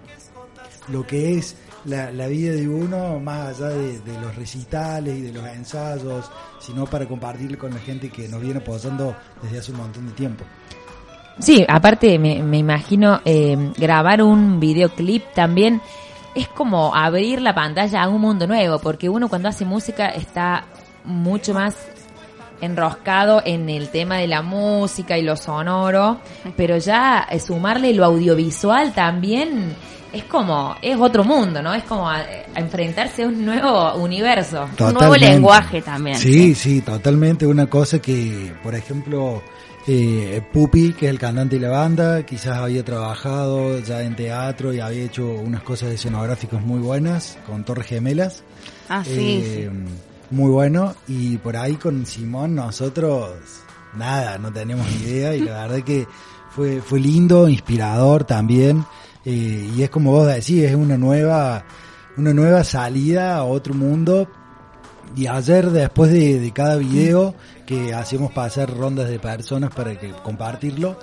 lo que es la, vida de uno, más allá de, de los recitales y de los ensayos, sino para compartir con la gente que nos viene apoyando desde hace un montón de tiempo. Sí, aparte me, me imagino eh, grabar un videoclip también es como abrir la pantalla a un mundo nuevo, porque uno cuando hace música está mucho más enroscado en el tema de la música y lo sonoro, pero ya eh, sumarle lo audiovisual también es como, es otro mundo, ¿no? Es como a- a enfrentarse a un nuevo universo. Totalmente. también. Sí, sí, totalmente. Una cosa que, por ejemplo, eh, Pupi, que es el cantante de la banda, quizás había trabajado ya en teatro y había hecho unas cosas escenográficas muy buenas con Torres Gemelas. Ah, sí, Eh, Muy bueno. Y por ahí con Simón nosotros, nada, no tenemos idea y la verdad que fue, fue lindo, inspirador también. Eh, y es como vos decís, es una nueva, una nueva salida a otro mundo. Y ayer, después de, de cada video que hacemos pasar rondas de personas para que compartirlo,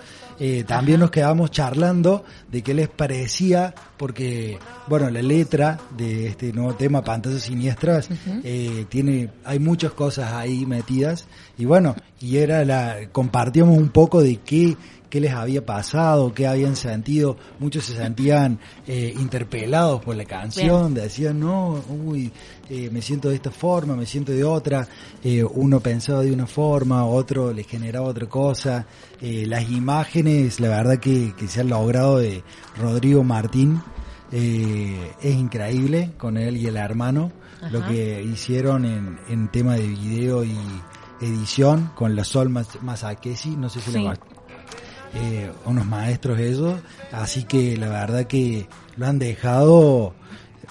eh, también nos quedamos charlando de qué les parecía, porque, bueno, la letra de este nuevo tema, Pantallas Siniestras, eh, tiene, hay muchas cosas ahí metidas, y bueno, y era la, compartíamos un poco de qué, qué les había pasado, qué habían sentido, muchos se sentían eh, interpelados por la canción, decían, no, uy, eh, me siento de esta forma, me siento de otra, eh, uno pensaba de una forma, otro le generaba otra cosa, eh, las imágenes, la verdad que, que se han logrado de Rodrigo Martín, eh, es increíble con él y el hermano, lo que hicieron en, en tema de video y edición con la Sol Mas- Masakesi, no sé si Sí. la eh, unos maestros ellos, así que la verdad que lo han dejado,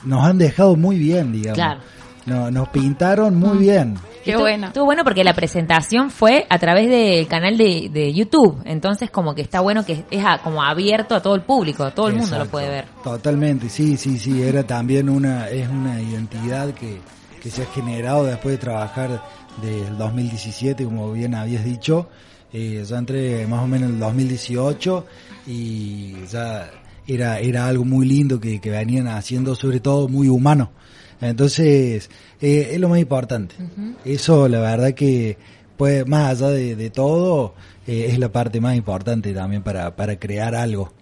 nos han dejado muy bien, digamos. Claro. No, nos pintaron muy bien. Estuvo- Estuvo bueno porque la presentación fue a través del canal de, de YouTube. Entonces como que está bueno que es a- como abierto a todo el público. Todo el mundo lo puede ver. Totalmente, sí, sí, sí, era también una, es una identidad que, que se ha generado después de trabajar del 2017, como bien habías dicho, Eh, ya entré más o menos en el 2018 y ya era, era algo muy lindo que, que venían haciendo, sobre todo muy humano. Entonces, eh, es lo más importante. Eso, la verdad que, pues, más allá de, de todo, eh, es la parte más importante también para, para crear algo.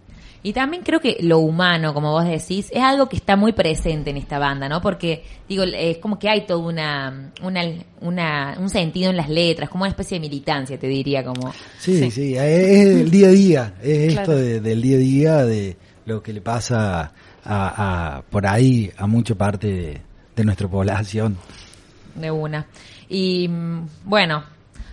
Y también creo que lo humano, como vos decís, es algo que está muy presente en esta banda, ¿no? Porque, digo, es como que hay todo una, una, una, un sentido en las letras, como una especie de militancia, te diría, como... Sí, sí, es el día a día, es Claro. esto de- del día a día, de lo que le pasa a, a- por ahí a mucha parte de, de nuestra población. De una. Y mm, bueno,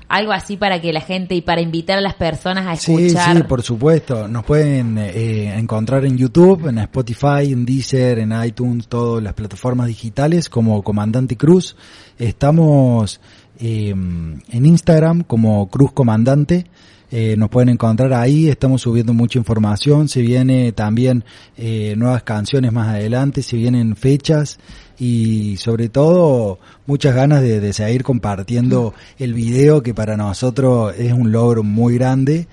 algo así para que la gente y para invitar a las personas a Sí, escuchar. sí, por supuesto. Nos pueden eh, encontrar en YouTube, en Spotify, en Deezer, en iTunes, todas las plataformas digitales como Comandante Cruz. Estamos eh, en Instagram como Cruz Comandante. Eh, nos pueden encontrar ahí, estamos subiendo mucha información, se viene también eh, nuevas canciones más adelante, se vienen fechas y sobre todo muchas ganas de, seguir compartiendo el video que para nosotros es un logro muy grande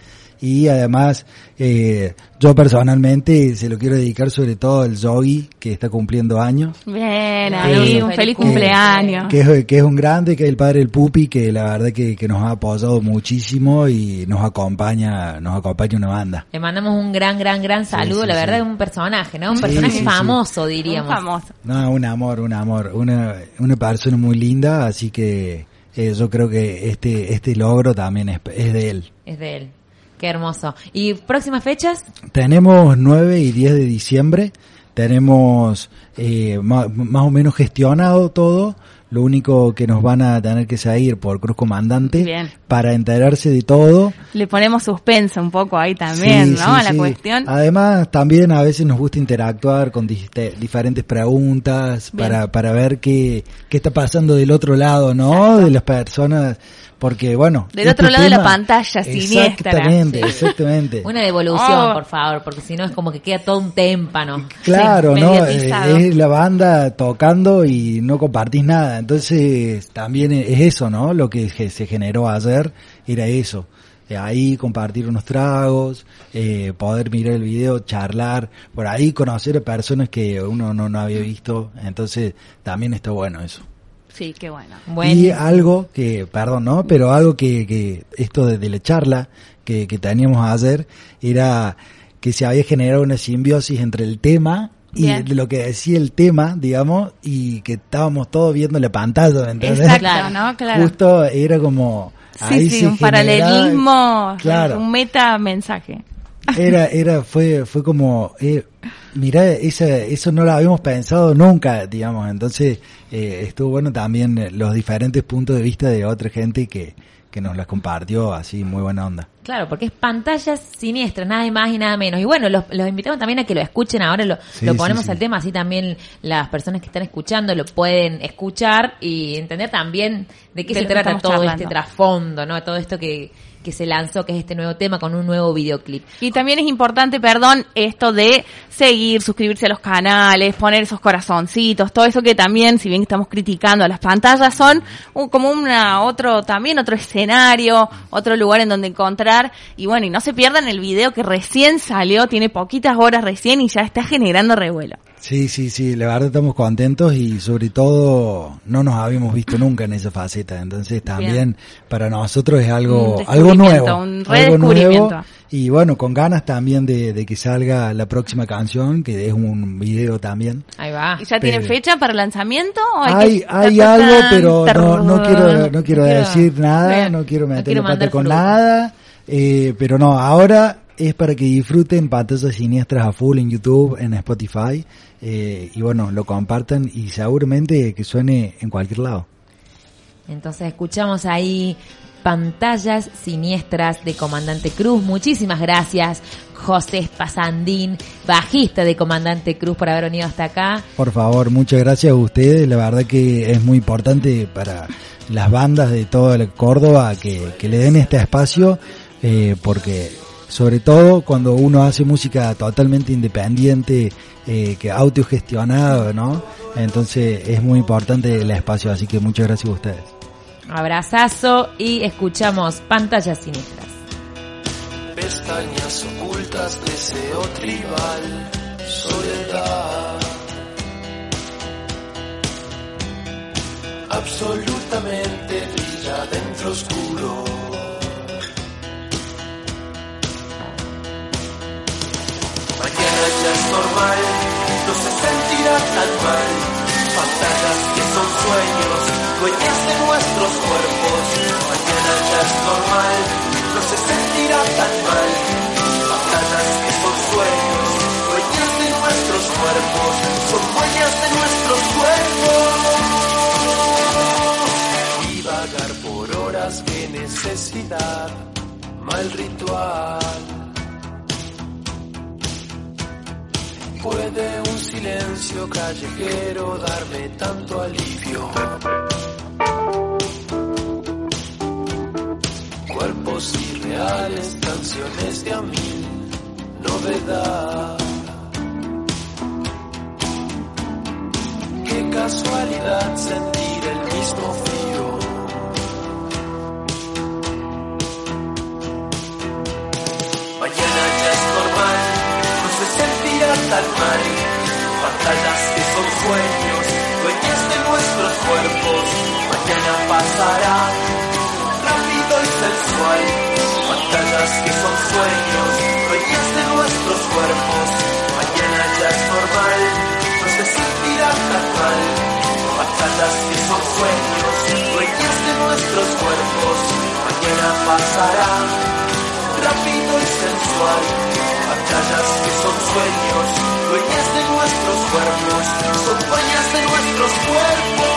y además eh, yo personalmente se lo quiero dedicar sobre todo al Yogi que está cumpliendo años Bien, Eh, ahí, un feliz que- cumpleaños. que es, que es un grande, que es el padre del Pupi, que la verdad que, que nos ha apoyado muchísimo y nos acompaña, nos acompaña una banda. Le mandamos un gran, gran, gran saludo. sí, la verdad sí. es un personaje, ¿no? Un Sí, personaje sí, sí. famoso, diríamos. Un famoso. No, un amor, un amor, una, una persona muy linda, así que eh, yo creo que este, este logro también es, es de él. Es de él. Qué hermoso. ¿Y próximas fechas? Tenemos 9 y 10 de diciembre, tenemos eh, ma- más, o menos gestionado todo, lo único que nos van a tener que seguir por Cruz Comandante Bien. para enterarse de todo. Le ponemos suspenso un poco ahí también, Sí, ¿no? sí, a la sí. cuestión. Además, también a veces nos gusta interactuar con diferentes preguntas Bien. para, para ver qué, qué está pasando del otro lado, ¿no? De las personas, porque bueno. Del otro este lado de la pantalla, siniestra. Exactamente, Sí. exactamente. Una devolución, Oh. por favor, porque si no es como que queda todo un témpano. Claro, Sí, ¿no? Eh, es la banda tocando y no compartís nada. Entonces, también es eso, ¿no? Lo que se generó ayer era eso. Eh, ahí compartir unos tragos, eh, poder mirar el video, charlar, por ahí conocer a personas que uno no, no había visto. Entonces, también está bueno eso. Sí, qué bueno. Y algo que, perdón, ¿no? Pero algo que, que esto de, de la charla que, que teníamos ayer era que se había generado una simbiosis entre el tema y de lo que decía el tema, digamos, y que estábamos todos viendo la pantalla. Exacto, ¿no? Claro. Justo era como... Sí, ahí sí, se un generaba- paralelismo, Claro. un meta mensaje. Era, era, fue, fue como, eh, mirá, esa, eso no lo habíamos pensado nunca, digamos, entonces eh, estuvo bueno también los diferentes puntos de vista de otra gente que, que nos las compartió así, muy buena onda. Claro, porque es pantallas siniestras, nada más y nada menos. Y bueno, los, los invitamos también a que lo escuchen ahora, lo, Sí, lo ponemos sí. al tema, así también las personas que están escuchando lo pueden escuchar y entender también de qué De se trata todo charlando. este trasfondo, ¿no? Todo esto que, que se lanzó, que es este nuevo tema con un nuevo videoclip. Y también es importante, perdón, esto de seguir, suscribirse a los canales, poner esos corazoncitos, todo eso que también, si bien estamos criticando a las pantallas, son un- como una otro también otro escenario, otro lugar en donde encontrar y bueno, y no se pierdan el video que recién salió, tiene poquitas horas recién y ya está generando revuelo. Sí, sí, sí, la verdad estamos contentos y sobre todo no nos habíamos visto nunca en esa faceta, entonces también para nosotros es algo, Un algo nuevo. un algo nuevo y bueno, con ganas también de, de que salga la próxima canción, que es un video también. Ahí va. ¿Y ya tienen Pero- fecha para el lanzamiento? ¿O Hay, que- hay ta, algo, pero no, no quiero, no quiero decir nada, Bien. no quiero No pata mandar con nada, eh, pero no, ahora es para que disfruten pantallas siniestras a full en YouTube, en Spotify, eh, y bueno, lo compartan y seguramente que suene en cualquier lado. Entonces escuchamos ahí pantallas siniestras de Comandante Cruz. Muchísimas gracias, José Pasandín, bajista de Comandante Cruz, por haber venido hasta acá. Por favor, muchas gracias a ustedes. La verdad que es muy importante para las bandas de toda la Córdoba que, que le den este espacio, eh, porque sobre todo cuando uno hace música totalmente independiente, eh, que autogestionado, ¿no? Entonces es muy importante el espacio, así que muchas gracias a ustedes. Abrazazo y escuchamos pantallas siniestras. pestañas ocultas, deseo tribal, soledad. Absolutamente brilla dentro oscuro. Normal, no se sentirá tan mal. Pantallas que son sueños, dueñas de nuestros cuerpos. Mañana ya es normal, no se sentirá tan mal. Pantallas que son sueños, dueñas de nuestros cuerpos. Son dueñas de nuestros cuerpos. Y vagar por horas, qué necesidad, mal ritual. ¿Puede un silencio callejero darme tanto alivio? Cuerpos irreales, canciones de a mil, novedad. Qué casualidad sentir el mismo frío. Pantallas que son sueños, dueñas de nuestros cuerpos. Mañana pasará, rápido y sensual. Pantallas que son sueños, dueñas de nuestros cuerpos. Mañana ya es normal, no se sentirá tan mal. Pantallas que son sueños, dueñas de nuestros cuerpos. Mañana pasará rápido y sensual. Batallas que son sueños, dueñas de nuestros cuerpos, son dueñas de nuestros cuerpos.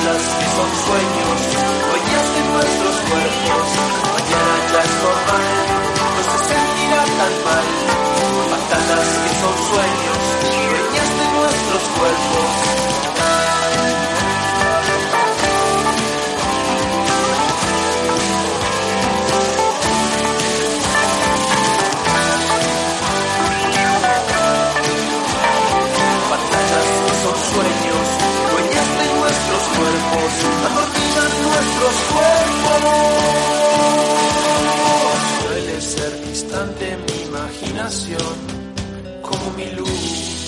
Que son sueños, dueñas de nuestros cuerpos. Mañana ya es normal, no se sentirá tan mal. Pantalas que son sueños, como mi luz.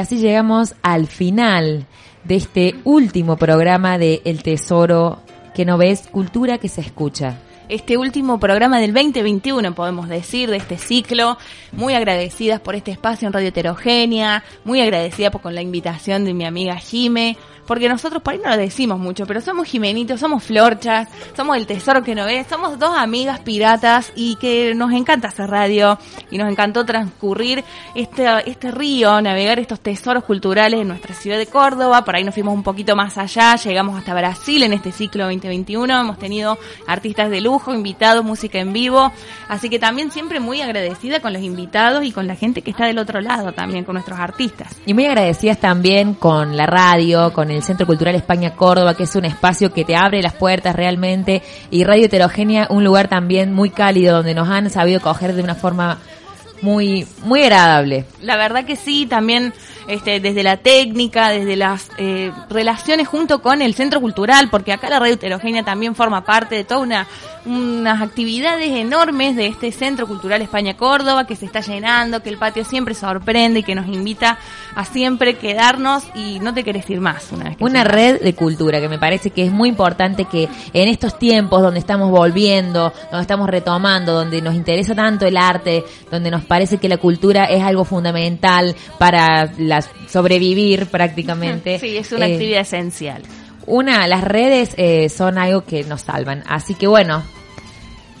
Y así llegamos al final de este último programa de El Tesoro que no ves, cultura que se escucha. Este último programa del 2021, podemos decir, de este ciclo. Muy agradecidas por este espacio en Radio Heterogénea, muy agradecida por, con la invitación de mi amiga Jime, porque nosotros por ahí no lo decimos mucho, pero somos jimenitos, somos florchas, somos el tesoro que no ves, somos dos amigas piratas y que nos encanta hacer radio y nos encantó transcurrir este, este río, navegar estos tesoros culturales en nuestra ciudad de Córdoba, por ahí nos fuimos un poquito más allá, llegamos hasta Brasil en este ciclo 2021, hemos tenido artistas de lujo, lujo, invitados, música en vivo. Así que también siempre muy agradecida con los invitados y con la gente que está del otro lado también, con nuestros artistas. Y muy agradecidas también con la radio, con el Centro Cultural España Córdoba, que es un espacio que te abre las puertas realmente, y Radio Heterogénea, un lugar también muy cálido donde nos han sabido coger de una forma muy, muy agradable. La verdad que sí, también este, desde la técnica, desde las eh, relaciones junto con el centro cultural, porque acá la radio heterogénea también forma parte de toda una unas actividades enormes de este Centro Cultural España Córdoba que se está llenando, que el patio siempre sorprende y que nos invita a siempre quedarnos y no te querés ir más una vez. Que Una red de cultura que me parece que es muy importante que en estos tiempos donde estamos volviendo, donde estamos retomando, donde nos interesa tanto el arte, donde nos parece que la cultura es algo fundamental para las sobrevivir prácticamente. Sí, es una eh, actividad esencial. Una, las redes eh, son algo que nos salvan. Así que bueno,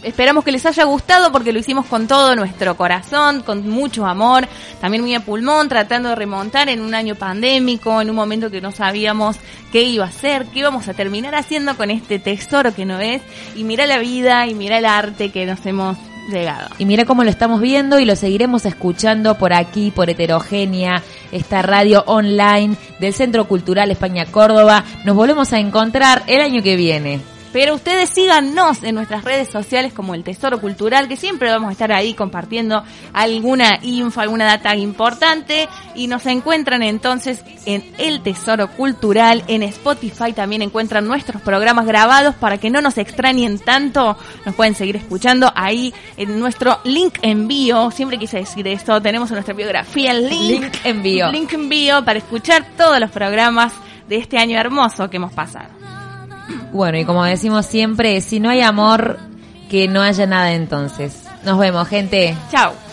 Esperamos que les haya gustado porque lo hicimos con todo nuestro corazón, con mucho amor, también muy a pulmón, tratando de remontar en un año pandémico, en un momento que no sabíamos qué iba a ser, qué íbamos a terminar haciendo con este tesoro que no es. Y mira la vida y mira el arte que nos hemos legado. Y mira cómo lo estamos viendo y lo seguiremos escuchando por aquí, por Heterogénea, esta radio online del Centro Cultural España Córdoba. Nos volvemos a encontrar el año que viene. Pero ustedes síganos en nuestras redes sociales como el Tesoro Cultural, que siempre vamos a estar ahí compartiendo alguna info, alguna data importante. Y nos encuentran entonces en El Tesoro Cultural, en Spotify también encuentran nuestros programas grabados para que no nos extrañen tanto. Nos pueden seguir escuchando ahí en nuestro link envío. Siempre quise decir esto, tenemos en nuestra biografía el link, Link envío. Link envío para escuchar todos los programas de este año hermoso que hemos pasado. Bueno, y como decimos siempre, si no hay amor, que no haya nada entonces. Nos vemos, gente. Chao.